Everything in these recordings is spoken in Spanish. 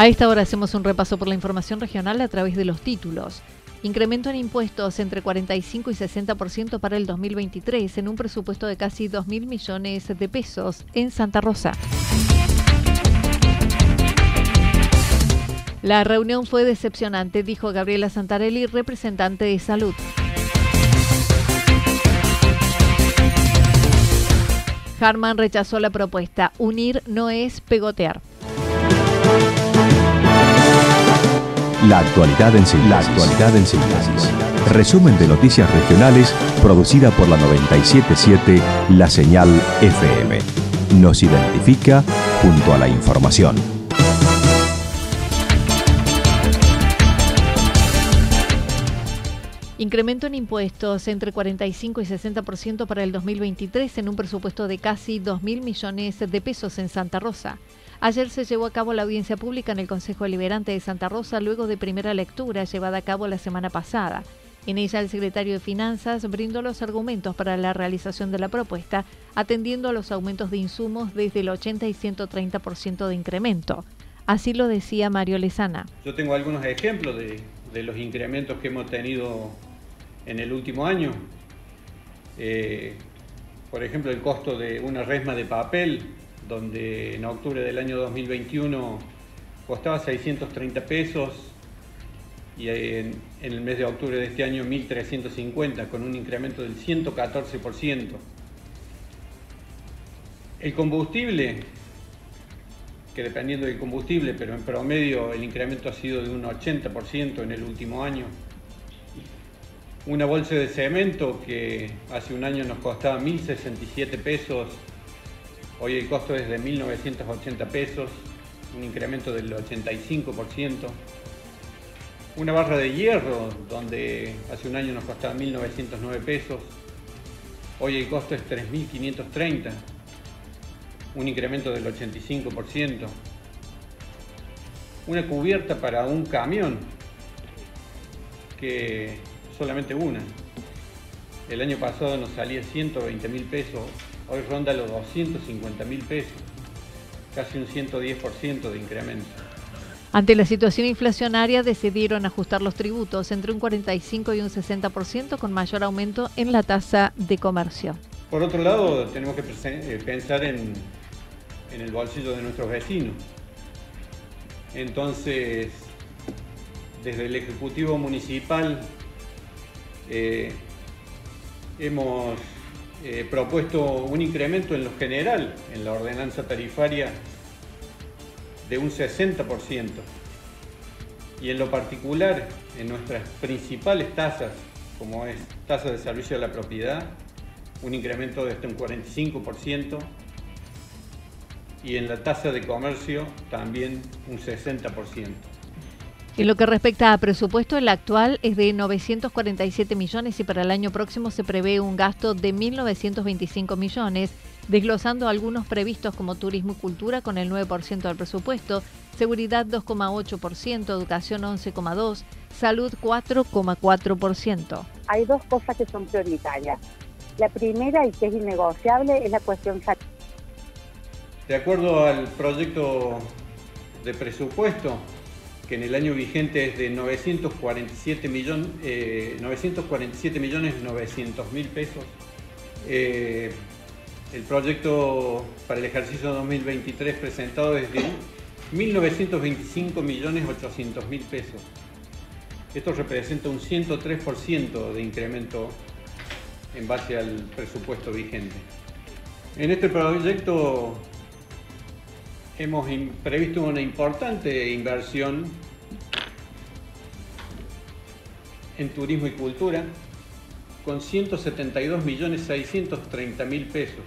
A esta hora hacemos un repaso por la información regional a través de los títulos. Incremento en impuestos entre 45 y 60% para el 2023 en un presupuesto de casi 2 mil millones de pesos en Santa Rosa. La reunión fue decepcionante, dijo Gabriela Santarelli, representante de salud. Harman rechazó la propuesta. Unir no es pegotear. La actualidad en síntesis. La actualidad en síntesis. Resumen de noticias regionales producida por la 977 La Señal FM. Nos identifica junto a la información. Incremento en impuestos entre 45 y 60% para el 2023 en un presupuesto de casi 2 mil millones de pesos en Santa Rosa. Ayer se llevó a cabo la audiencia pública en el Consejo Deliberante de Santa Rosa luego de primera lectura llevada a cabo la semana pasada. En ella el secretario de Finanzas brindó los argumentos para la realización de la propuesta, atendiendo a los aumentos de insumos desde el 80 y 130% de incremento. Así lo decía Mario Lezana. Yo tengo algunos ejemplos de, los incrementos que hemos tenido en el último año. Eh, por ejemplo, el costo de una resma de papel donde en octubre del año 2021 costaba 630 pesos y en, el mes de octubre de este año 1.350, con un incremento del 114%. El combustible, que dependiendo del combustible, pero en promedio el incremento ha sido de un 80% en el último año. Una bolsa de cemento que hace un año nos costaba 1.067 pesos Hoy el costo es de 1.980 pesos, un incremento del 85%. Una barra de hierro, donde hace un año nos costaba 1.909 pesos, hoy el costo es 3.530, un incremento del 85%. Una cubierta para un camión, que solamente una. El año pasado nos salía 120 mil pesos, hoy ronda los 250 mil pesos, casi un 110% de incremento. Ante la situación inflacionaria decidieron ajustar los tributos entre un 45 y un 60% con mayor aumento en la tasa de comercio. Por otro lado, tenemos que eh, pensar en, el bolsillo de nuestros vecinos. Entonces, desde el Ejecutivo Municipal eh, hemos eh, propuesto un incremento en lo general, en la ordenanza tarifaria, de un 60%. Y en lo particular, en nuestras principales tasas, como es tasa de servicio de la propiedad, un incremento de hasta un 45%. Y en la tasa de comercio también un 60%. En lo que respecta a presupuesto, el actual es de 947 millones y para el año próximo se prevé un gasto de 1.925 millones, desglosando algunos previstos como turismo y cultura con el 9% del presupuesto, seguridad 2,8%, educación 11,2%, salud 4,4%. Hay dos cosas que son prioritarias. La primera y que es innegociable es la cuestión De acuerdo al proyecto de presupuesto, que en el año vigente es de 947 millones, 947 millones 900 mil pesos, eh, el proyecto para el ejercicio 2023 presentado es de 1.925 millones 800 mil pesos. Esto representa un 103% de incremento en base al presupuesto vigente. En este proyecto hemos previsto una importante inversión en turismo y cultura con 172 millones 630 mil pesos.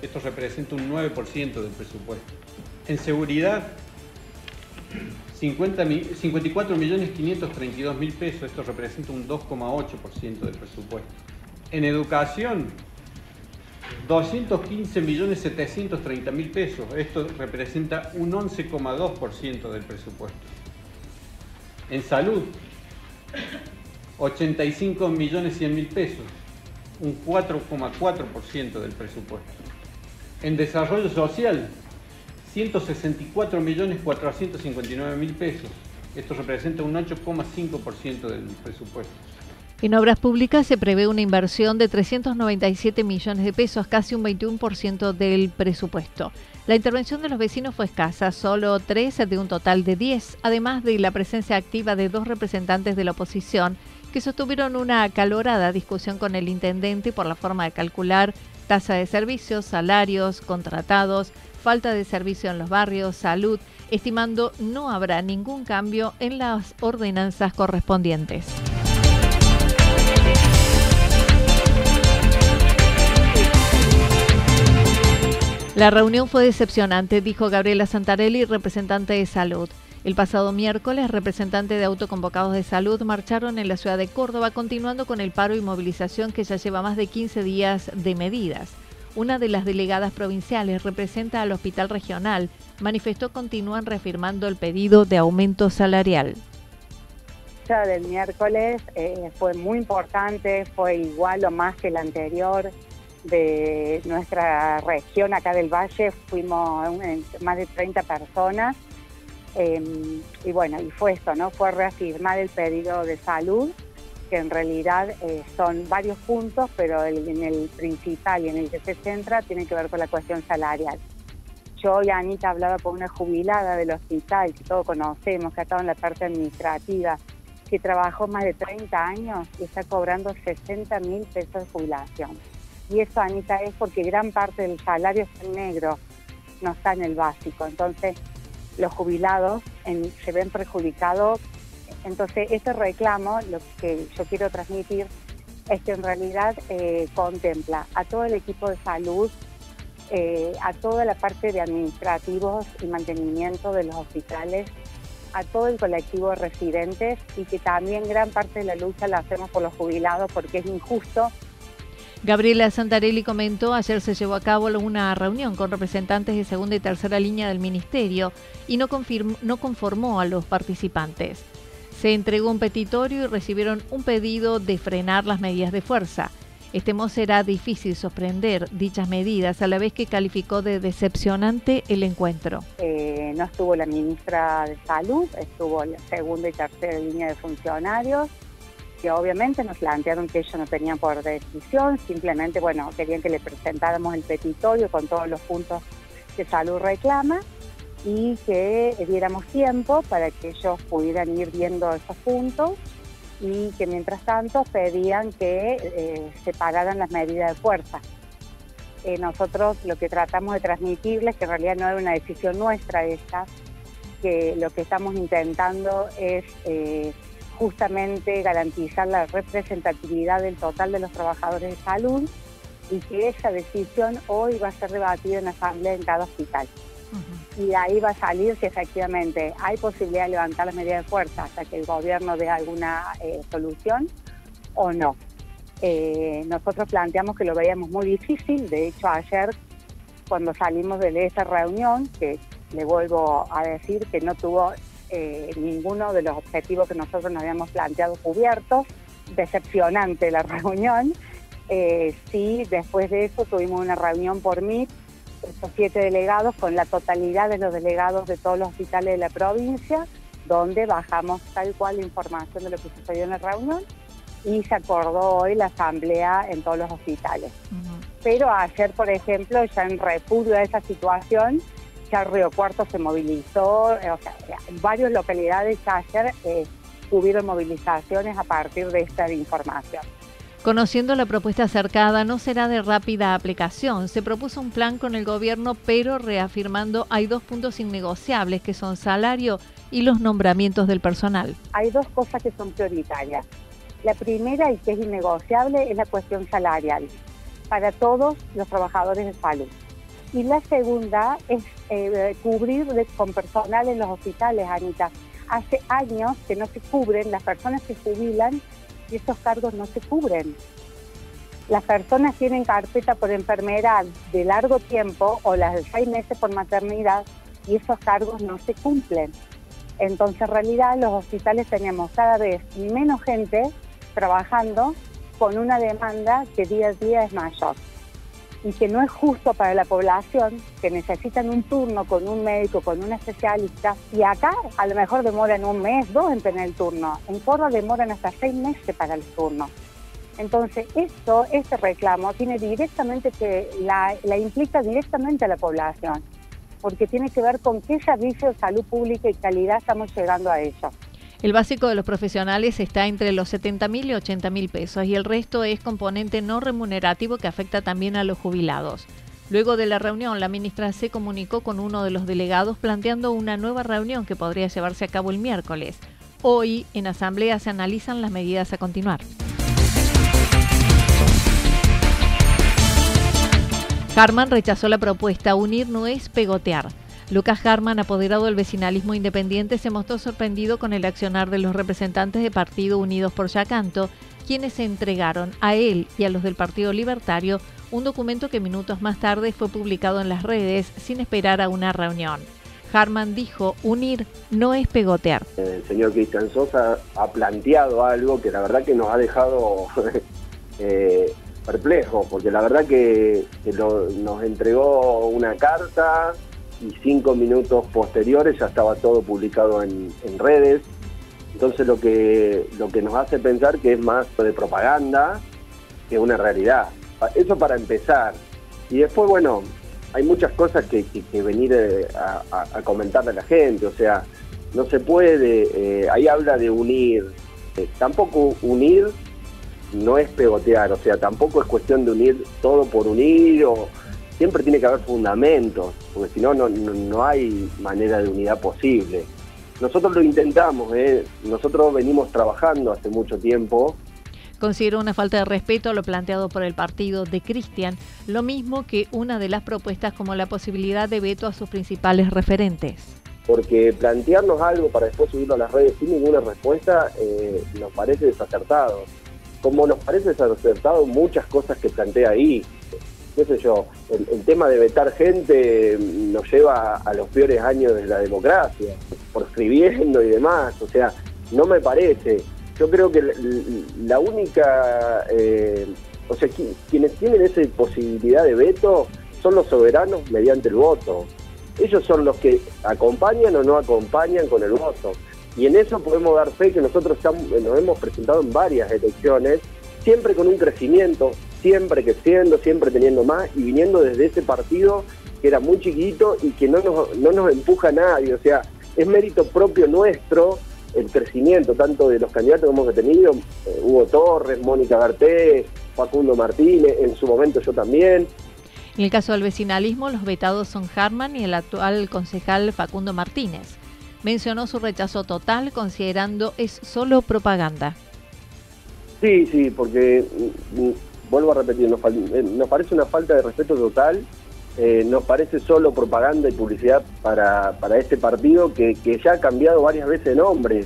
Esto representa un 9% del presupuesto. En seguridad 50, 54 millones 532 mil pesos, esto representa un 2,8% del presupuesto. En educación, 215 millones 730 mil pesos, esto representa un 11,2% del presupuesto. En salud, 85 millones 100 mil pesos, un 4,4% del presupuesto. En desarrollo social, 164 millones 459 mil pesos. Esto representa un 8,5% del presupuesto. En obras públicas se prevé una inversión de 397 millones de pesos, casi un 21% del presupuesto. La intervención de los vecinos fue escasa, solo 3 de un total de 10, además de la presencia activa de dos representantes de la oposición que sostuvieron una acalorada discusión con el intendente por la forma de calcular tasa de servicios, salarios, contratados, falta de servicio en los barrios, salud, estimando no habrá ningún cambio en las ordenanzas correspondientes. La reunión fue decepcionante, dijo Gabriela Santarelli, representante de salud. El pasado miércoles, representantes de autoconvocados de salud marcharon en la ciudad de Córdoba, continuando con el paro y movilización que ya lleva más de 15 días de medidas. Una de las delegadas provinciales representa al hospital regional. Manifestó continúan reafirmando el pedido de aumento salarial. La del miércoles eh, fue muy importante, fue igual o más que el anterior de nuestra región acá del Valle. Fuimos más de 30 personas. Em, y bueno, y fue esto, ¿no? Fue reafirmar el pedido de salud que en realidad eh, son varios puntos, pero en el principal y en el que se centra tiene que ver con la cuestión salarial. Yo y Anita hablaba con una jubilada del hospital, que todos conocemos, que ha estado en la parte administrativa, que trabajó más de 30 años y está cobrando 60 mil pesos de jubilación. Y eso, Anita, es porque gran parte del salario es en negro, no está en el básico. Entonces, los jubilados se ven perjudicados entonces, este reclamo, lo que yo quiero transmitir, es que en realidad eh, contempla a todo el equipo de salud, eh, a toda la parte de administrativos y mantenimiento de los hospitales, a todo el colectivo de residentes y que también gran parte de la lucha la hacemos por los jubilados porque es injusto Gabriela Santarelli comentó, ayer se llevó a cabo una reunión con representantes de segunda y tercera línea del ministerio y no, no conformó a los participantes. Se entregó un petitorio y recibieron un pedido de frenar las medidas de fuerza. Estemos será difícil sorprender dichas medidas, a la vez que calificó de decepcionante el encuentro. Eh, no estuvo la ministra de Salud, estuvo la segunda y tercera línea de funcionarios, que obviamente nos plantearon que ellos no tenían por decisión, simplemente, bueno, querían que le presentáramos el petitorio con todos los puntos que Salud reclama y que diéramos tiempo para que ellos pudieran ir viendo esos puntos y que mientras tanto pedían que eh, se pararan las medidas de fuerza. Eh, nosotros lo que tratamos de transmitirles, que en realidad no era una decisión nuestra esta, que lo que estamos intentando es eh, justamente garantizar la representatividad del total de los trabajadores de salud y que esa decisión hoy va a ser debatida en asamblea en cada hospital. Y de ahí va a salir si efectivamente hay posibilidad de levantar las medidas de fuerza hasta que el gobierno dé alguna eh, solución o no. Eh, nosotros planteamos que lo veíamos muy difícil, de hecho ayer cuando salimos de esa reunión, que le vuelvo a decir que no tuvo eh, ninguno de los objetivos que nosotros nos habíamos planteado cubiertos, decepcionante la reunión, sí, después de eso tuvimos una reunión por mí estos siete delegados con la totalidad de los delegados de todos los hospitales de la provincia, donde bajamos tal cual la información de lo que sucedió en la reunión y se acordó hoy la asamblea en todos los hospitales. Pero ayer, por ejemplo, ya en repudio a esa situación, ya Río Cuarto se movilizó, eh, o sea, en varias localidades ayer eh, hubieron movilizaciones a partir de esta información. Conociendo la propuesta acercada, no será de rápida aplicación. Se propuso un plan con el gobierno, pero reafirmando hay dos puntos innegociables, que son salario y los nombramientos del personal. Hay dos cosas que son prioritarias. La primera y que es innegociable es la cuestión salarial para todos los trabajadores de salud. Y la segunda es eh, cubrir con personal en los hospitales, Anita. Hace años que no se cubren, las personas se jubilan y esos cargos no se cubren. Las personas tienen carpeta por enfermedad de largo tiempo o las de seis meses por maternidad y esos cargos no se cumplen. Entonces, en realidad, los hospitales tenemos cada vez menos gente trabajando con una demanda que día a día es mayor y que no es justo para la población que necesitan un turno con un médico, con un especialista, y acá a lo mejor demoran un mes, dos en tener el turno. En Córdoba demoran hasta seis meses para el turno. Entonces, esto, este reclamo tiene directamente que la, la implica directamente a la población, porque tiene que ver con qué servicio de salud pública y calidad estamos llegando a ellos. El básico de los profesionales está entre los 70 mil y 80 mil pesos y el resto es componente no remunerativo que afecta también a los jubilados. Luego de la reunión, la ministra se comunicó con uno de los delegados planteando una nueva reunión que podría llevarse a cabo el miércoles. Hoy, en asamblea, se analizan las medidas a continuar. Harman rechazó la propuesta Unir no es pegotear. Lucas Harman, apoderado del vecinalismo independiente, se mostró sorprendido con el accionar de los representantes de Partido Unidos por Yacanto, quienes entregaron a él y a los del Partido Libertario un documento que minutos más tarde fue publicado en las redes sin esperar a una reunión. Harman dijo, unir no es pegotear. El señor Cristian Sosa ha planteado algo que la verdad que nos ha dejado eh, perplejo, porque la verdad que, nos entregó una carta y cinco minutos posteriores ya estaba todo publicado en, redes. Entonces lo que, lo que nos hace pensar que es más de propaganda que una realidad. Eso para empezar. Y después, bueno, hay muchas cosas que, venir eh, a, comentarle a la gente. O sea, no se puede, eh, ahí habla de unir. Eh, tampoco unir no es pegotear, o sea, tampoco es cuestión de unir todo por unir o, siempre tiene que haber fundamentos, porque si no, no, hay manera de unidad posible. Nosotros lo intentamos, ¿eh? nosotros venimos trabajando hace mucho tiempo. Considero una falta de respeto a lo planteado por el partido de Cristian, lo mismo que una de las propuestas como la posibilidad de veto a sus principales referentes. Porque plantearnos algo para después subirlo a las redes sin ninguna respuesta eh, nos parece desacertado. Como nos parece desacertado muchas cosas que plantea ahí qué sé yo, el, tema de vetar gente nos lleva a los peores años de la democracia, por escribiendo y demás, o sea, no me parece. Yo creo que la, única, eh, o sea, quienes tienen esa posibilidad de veto son los soberanos mediante el voto. Ellos son los que acompañan o no acompañan con el voto. Y en eso podemos dar fe que nosotros nos hemos presentado en varias elecciones, siempre con un crecimiento, siempre creciendo, siempre teniendo más y viniendo desde ese partido que era muy chiquito y que no nos, no nos empuja a nadie. O sea, es mérito propio nuestro el crecimiento, tanto de los candidatos que hemos tenido, eh, Hugo Torres, Mónica Garté, Facundo Martínez, en su momento yo también. En el caso del vecinalismo, los vetados son Harman y el actual concejal Facundo Martínez. Mencionó su rechazo total considerando es solo propaganda. Sí, sí, porque mm, vuelvo a repetir, nos, eh, nos parece una falta de respeto total, eh, nos parece solo propaganda y publicidad para, para este partido que, que, ya ha cambiado varias veces de nombre,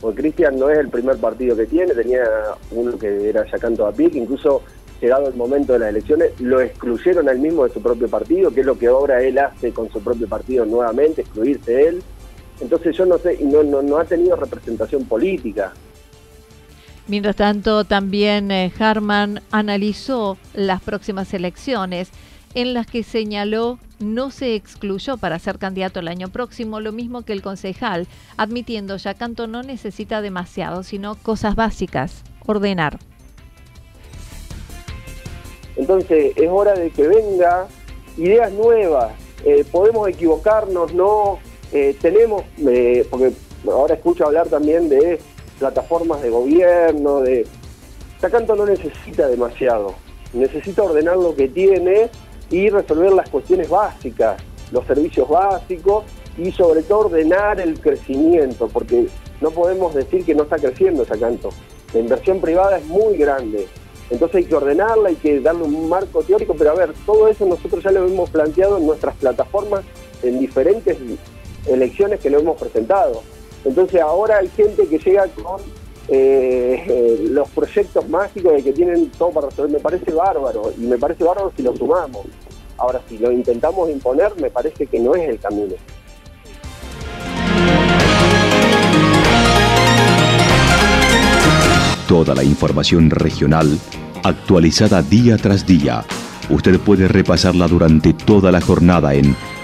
porque Cristian no es el primer partido que tiene, tenía uno que era Yacanto a que incluso llegado el momento de las elecciones lo excluyeron al mismo de su propio partido, que es lo que ahora él hace con su propio partido nuevamente, excluirse él. Entonces yo no sé, no, no, no ha tenido representación política. Mientras tanto, también eh, Harman analizó las próximas elecciones en las que señaló no se excluyó para ser candidato el año próximo, lo mismo que el concejal, admitiendo Yacanto no necesita demasiado, sino cosas básicas, ordenar. Entonces es hora de que venga ideas nuevas, eh, podemos equivocarnos, no eh, tenemos, porque ahora escucho hablar también de plataformas de gobierno, de... Yacanto no necesita demasiado, necesita ordenar lo que tiene y resolver las cuestiones básicas, los servicios básicos y sobre todo ordenar el crecimiento, porque no podemos decir que no está creciendo Yacanto. La inversión privada es muy grande, entonces hay que ordenarla, hay que darle un marco teórico, pero a ver, todo eso nosotros ya lo hemos planteado en nuestras plataformas en diferentes elecciones que lo hemos presentado. Entonces ahora hay gente que llega con eh, eh, los proyectos mágicos de que tienen todo para resolver. Me parece bárbaro y me parece bárbaro si lo sumamos. Ahora, si lo intentamos imponer, me parece que no es el camino. Toda la información regional actualizada día tras día. Usted puede repasarla durante toda la jornada en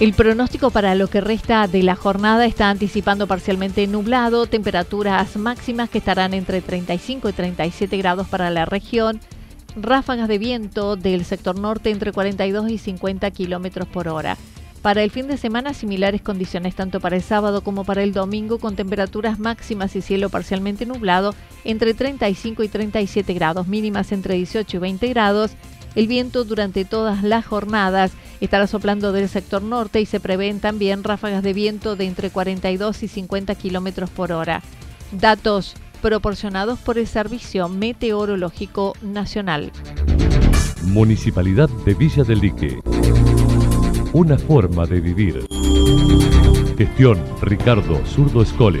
El pronóstico para lo que resta de la jornada está anticipando parcialmente nublado, temperaturas máximas que estarán entre 35 y 37 grados para la región, ráfagas de viento del sector norte entre 42 y 50 kilómetros por hora. Para el fin de semana, similares condiciones tanto para el sábado como para el domingo, con temperaturas máximas y cielo parcialmente nublado entre 35 y 37 grados, mínimas entre 18 y 20 grados el viento durante todas las jornadas estará soplando del sector norte y se prevén también ráfagas de viento de entre 42 y 50 kilómetros por hora. Datos proporcionados por el Servicio Meteorológico Nacional. Municipalidad de Villa del Lique. Una forma de vivir. Gestión Ricardo Zurdo Escole.